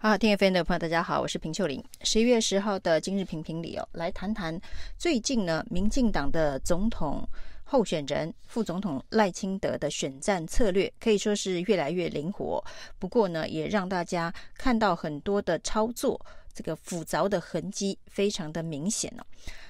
好，听 FM 的朋友，大家好，我是平秀玲。十一月十号的今日评评里哦，来谈谈最近呢，民进党的总统候选人副总统赖清德的选战策略可以说是越来越灵活。不过呢，也让大家看到很多的操作，这个复杂的痕迹非常的明显哦。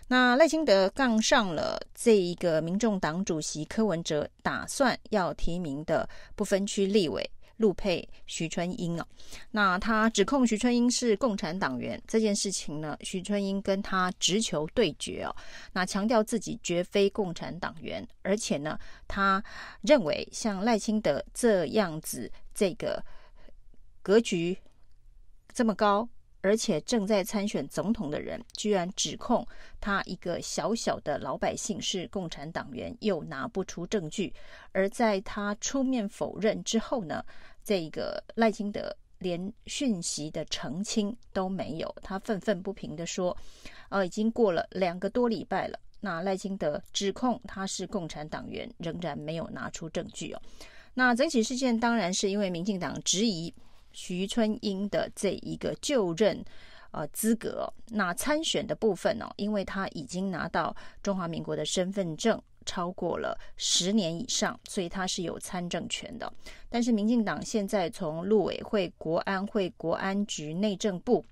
那赖清德杠上了这一个民众党主席柯文哲打算要提名的不分区立委。陆配徐春英哦，那他指控徐春英是共产党员这件事情呢，徐春英跟他直球对决哦，那强调自己绝非共产党员，而且呢，他认为像赖清德这样子这个格局这么高，而且正在参选总统的人，居然指控他一个小小的老百姓是共产党员，又拿不出证据，而在他出面否认之后呢，这个赖清德连讯息的澄清都没有，他愤愤不平地说：“呃，已经过了两个多礼拜了，那赖清德指控他是共产党员，仍然没有拿出证据哦。”那整起事件当然是因为民进党质疑徐春英的这一个就任呃资格，那参选的部分哦，因为他已经拿到中华民国的身份证。超过了十年以上，所以他是有参政权的。但是民进党现在从陆委会、国安会、国安局、内政部、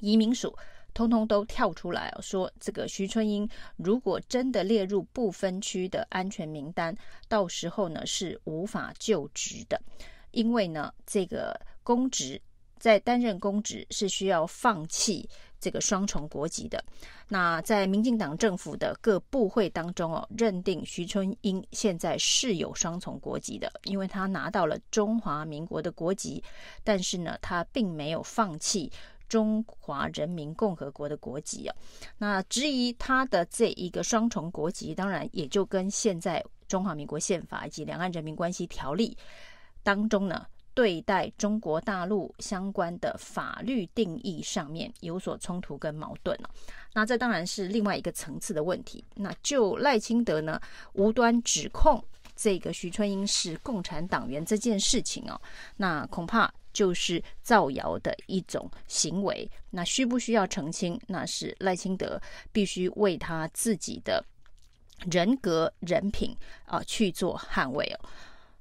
移民署，通通都跳出来说，这个徐春英如果真的列入不分区的安全名单，到时候呢是无法就职的，因为呢这个公职在担任公职是需要放弃。这个双重国籍的，那在民进党政府的各部会当中哦，认定徐春英现在是有双重国籍的，因为他拿到了中华民国的国籍，但是呢，他并没有放弃中华人民共和国的国籍啊。那质疑他的这一个双重国籍，当然也就跟现在中华民国宪法以及两岸人民关系条例当中呢。对待中国大陆相关的法律定义上面有所冲突跟矛盾了，那这当然是另外一个层次的问题。那就赖清德呢，无端指控这个徐春英是共产党员这件事情哦，那恐怕就是造谣的一种行为。那需不需要澄清？那是赖清德必须为他自己的人格人品啊去做捍卫哦。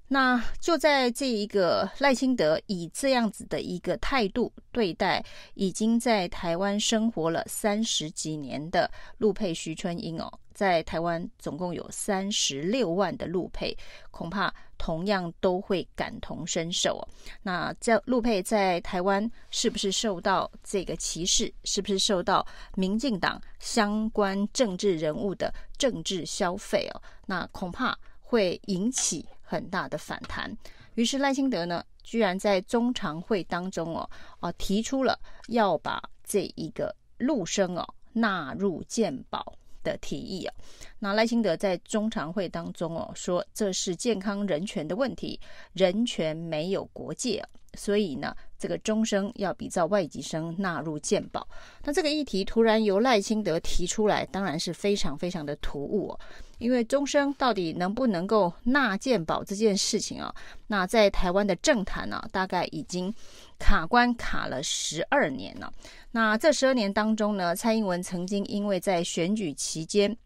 那就在这一个赖清德以这样子的一个态度对待已经在台湾生活了三十几年的陆配徐春英哦，在台湾总共有三十六万的陆配，恐怕同样都会感同身受哦。那这陆配在台湾是不是受到这个歧视？是不是受到民进党相关政治人物的政治消费哦？那恐怕会引起。很大的反弹，于是赖清德呢，居然在中常会当中哦，哦提出了要把这一个陆生哦纳入健保的提议哦。那赖清德在中常会当中哦说，这是健康人权的问题，人权没有国界，所以呢，这个终生要比照外籍生纳入健保。那这个议题突然由赖清德提出来，当然是非常非常的突兀哦。因为终生到底能不能够纳健保这件事情啊，那在台湾的政坛呢，大概已经卡关卡了十二年了。那这十二年当中呢，蔡英文曾经因为在选举期间，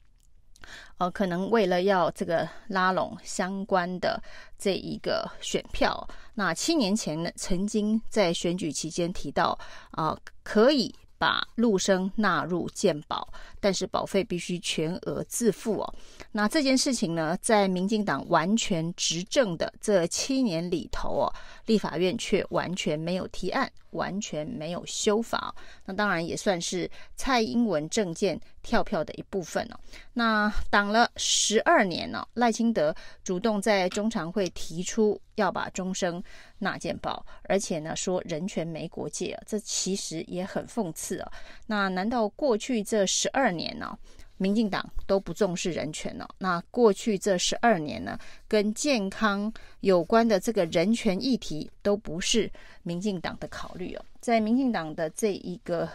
呃，可能为了要这个拉拢相关的这一个选票，那七年前呢，曾经在选举期间提到啊，可以。把陆生纳入健保，但是保费必须全额自付哦。那这件事情呢，在民进党完全执政的这七年里头哦，立法院却完全没有提案，完全没有修法。那当然也算是蔡英文政见跳票的一部分哦。那挡了十二年呢，赖清德主动在中常会提出要把终生纳健保，而且呢说人权没国界，这其实也很讽刺啊。那难道过去这十二年呢，民进党都不重视人权哦？那过去这十二年呢，跟健康有关的这个人权议题都不是民进党的考虑哦。在民进党的这一个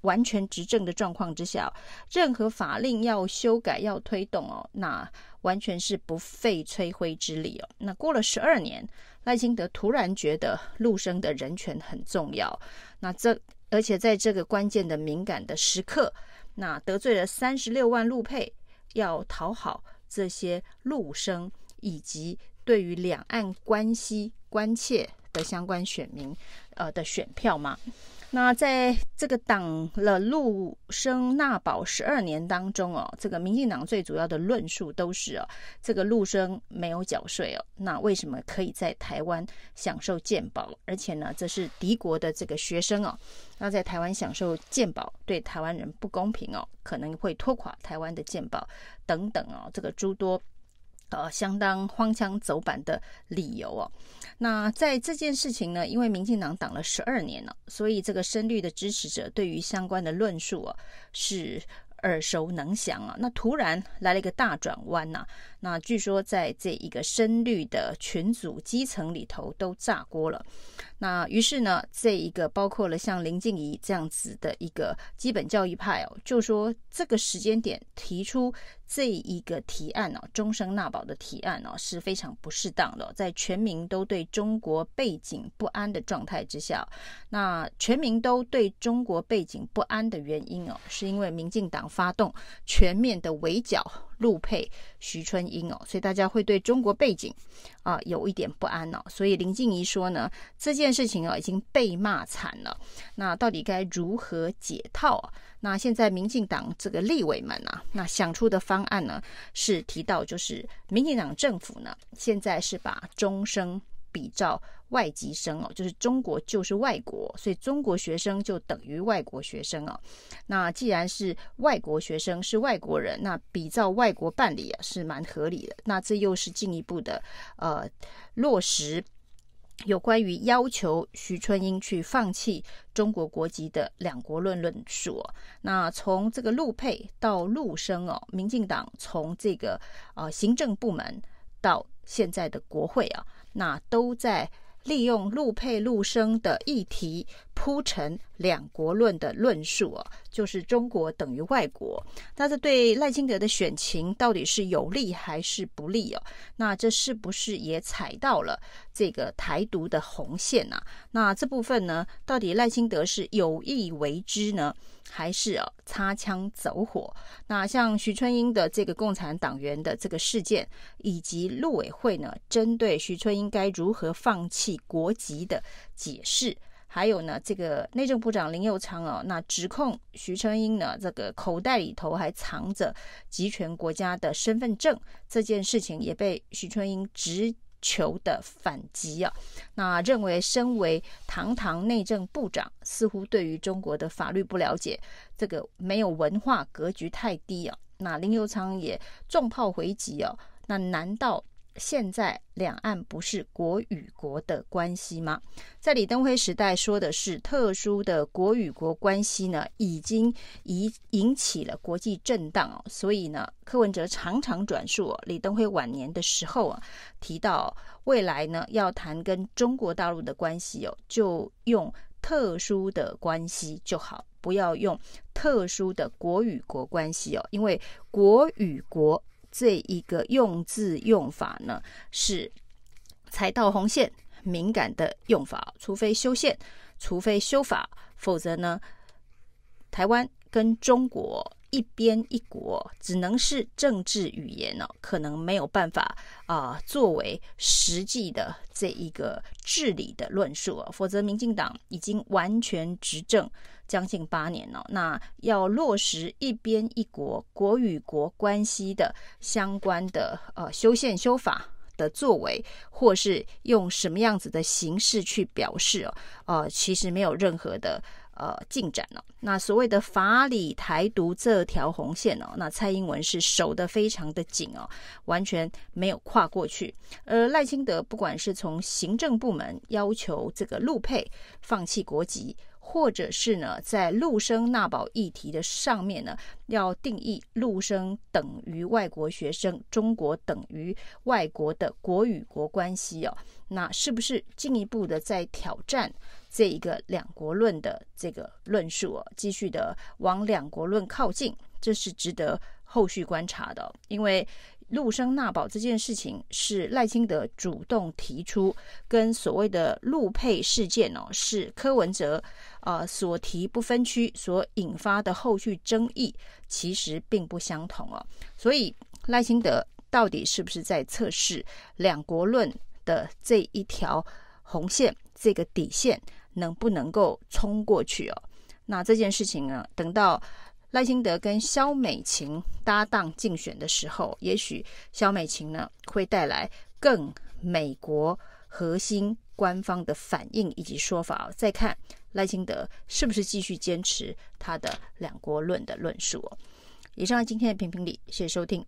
完全执政的状况之下，任何法令要修改、要推动哦，那完全是不费吹灰之力哦。那过了十二年，赖清德突然觉得陆生的人权很重要，那这而且在这个关键的敏感的时刻，那得罪了三十六万陆配，要讨好这些陆生以及对于两岸关系关切的相关选民，呃的选票吗。那在这个党了陆生纳保十二年当中哦，这个民进党最主要的论述都是哦，这个陆生没有缴税哦，那为什么可以在台湾享受健保？而且呢，这是敌国的这个学生哦，那在台湾享受健保对台湾人不公平哦，可能会拖垮台湾的健保等等哦，这个诸多。呃，相当荒腔走板的理由哦。那在这件事情呢，因为民进党挡了十二年了，所以这个深绿的支持者对于相关的论述啊是耳熟能详啊。那突然来了一个大转弯呐。那据说在这一个深绿的群组基层里头都炸锅了。那于是呢，这一个包括了像林静仪这样子的一个基本教育派哦，就说这个时间点提出。这一个提案哦，终身纳保的提案哦，是非常不适当的。在全民都对中国背景不安的状态之下，那全民都对中国背景不安的原因哦，是因为民进党发动全面的围剿陆配徐春英哦，所以大家会对中国背景啊有一点不安哦。所以林静怡说呢，这件事情啊已经被骂惨了，那到底该如何解套啊？那现在民进党这个立委们啊，那想出的方案呢，是提到就是民进党政府呢，现在是把终生比照外籍生哦，就是中国就是外国，所以中国学生就等于外国学生哦。那既然是外国学生是外国人，那比照外国办理啊，是蛮合理的。那这又是进一步的呃落实。有关于要求徐春英去放弃中国国籍的两国论论述，那从这个陆配到陆生哦，民进党从这个呃行政部门到现在的国会啊，那都在。利用陆配陆生的议题铺陈两国论的论述啊，就是中国等于外国，那这对赖清德的选情到底是有利还是不利哦？那这是不是也踩到了这个台独的红线呐？那这部分呢，到底赖清德是有意为之呢？还是啊，擦枪走火。那像徐春英的这个共产党员的这个事件，以及陆委会呢，针对徐春英该如何放弃国籍的解释，还有呢，这个内政部长林佑昌哦，那指控徐春英呢，这个口袋里头还藏着集权国家的身份证，这件事情也被徐春英直。求的反击啊，那认为身为堂堂内政部长，似乎对于中国的法律不了解，这个没有文化格局太低啊。那林佑昌也重炮回击啊，那难道？现在两岸不是国与国的关系吗？在李登辉时代说的是特殊的国与国关系呢，已经引引起了国际震荡哦。所以呢，柯文哲常常转述哦，李登辉晚年的时候啊，提到未来呢要谈跟中国大陆的关系哦，就用特殊的关系就好，不要用特殊的国与国关系哦，因为国与国。这一个用字用法呢，是踩到红线、敏感的用法，除非修宪，除非修法，否则呢，台湾跟中国一边一国，只能是政治语言哦，可能没有办法啊、作为实际的这一个治理的论述哦，否则民进党已经完全执政。将近八年了，那要落实一边一国、国与国关系的相关的呃修宪修法的作为，或是用什么样子的形式去表示哦，呃，其实没有任何的呃进展了。那所谓的法理台独这条红线哦，那蔡英文是守得非常的紧哦，完全没有跨过去。而赖清德不管是从行政部门要求这个陆配放弃国籍。或者是呢，在陆生纳保议题的上面呢，要定义陆生等于外国学生，中国等于外国的国与国关系哦，那是不是进一步的在挑战这一个两国论的这个论述哦，继续的往两国论靠近，这是值得后续观察的。因为陆生纳保这件事情是赖清德主动提出，跟所谓的陆配事件哦，是柯文哲啊所提不分区所引发的后续争议，其实并不相同哦。所以赖清德到底是不是在测试两国论的这一条红线，这个底线？能不能够冲过去哦？那这件事情呢，等到赖清德跟萧美琴搭档竞选的时候，也许萧美琴呢会带来更美国核心官方的反应以及说法哦。再看赖清德是不是继续坚持他的两国论的论述哦。以上今天的评评理，谢谢收听。